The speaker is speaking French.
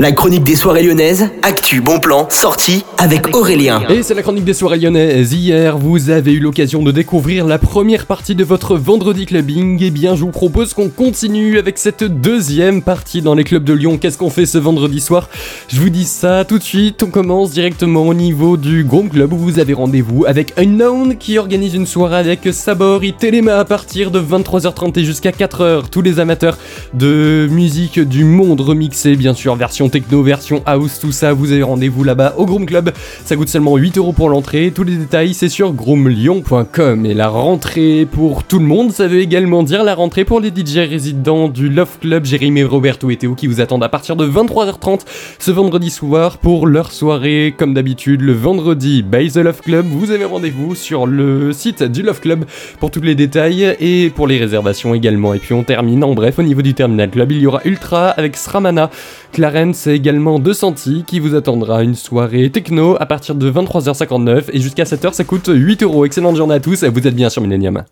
La chronique des soirées lyonnaises, actu, bon plan, sortie avec Aurélien. Et c'est la chronique des soirées lyonnaises. Hier, vous avez eu l'occasion de découvrir la première partie de votre vendredi clubbing. Eh bien, je vous propose qu'on continue avec cette deuxième partie dans les clubs de Lyon. Qu'est-ce qu'on fait ce vendredi soir? Je vous dis ça tout de suite. On commence directement au niveau du Groom Club où vous avez rendez-vous avec Unknown qui organise une soirée avec Sabor et Téléma à partir de 23h30 et jusqu'à 4h. Tous les amateurs de musique du monde remixé, bien sûr, version techno, version house, tout ça, vous avez rendez-vous là-bas au Groom Club. Ça coûte seulement 8 euros pour l'entrée. Tous les détails, c'est sur groomlyon.com. Et la rentrée pour tout le monde, ça veut également dire la rentrée pour les DJ résidents du Love Club, Jérémy, Roberto et Théo qui vous attendent à partir de 23h30 ce vendredi soir pour leur soirée. Comme d'habitude, le vendredi by The Love Club, vous avez rendez-vous sur le site du Love Club pour tous les détails et pour les réservations également. Et puis on termine en bref au niveau du Terminal Club, il y aura Ultra avec Sramana, Clarence c'est également De Santi qui vous attendra une soirée techno à partir de 23h59 et jusqu'à 7h ça coûte 8 euros. Excellente journée à tous, vous êtes bien sur Millennium.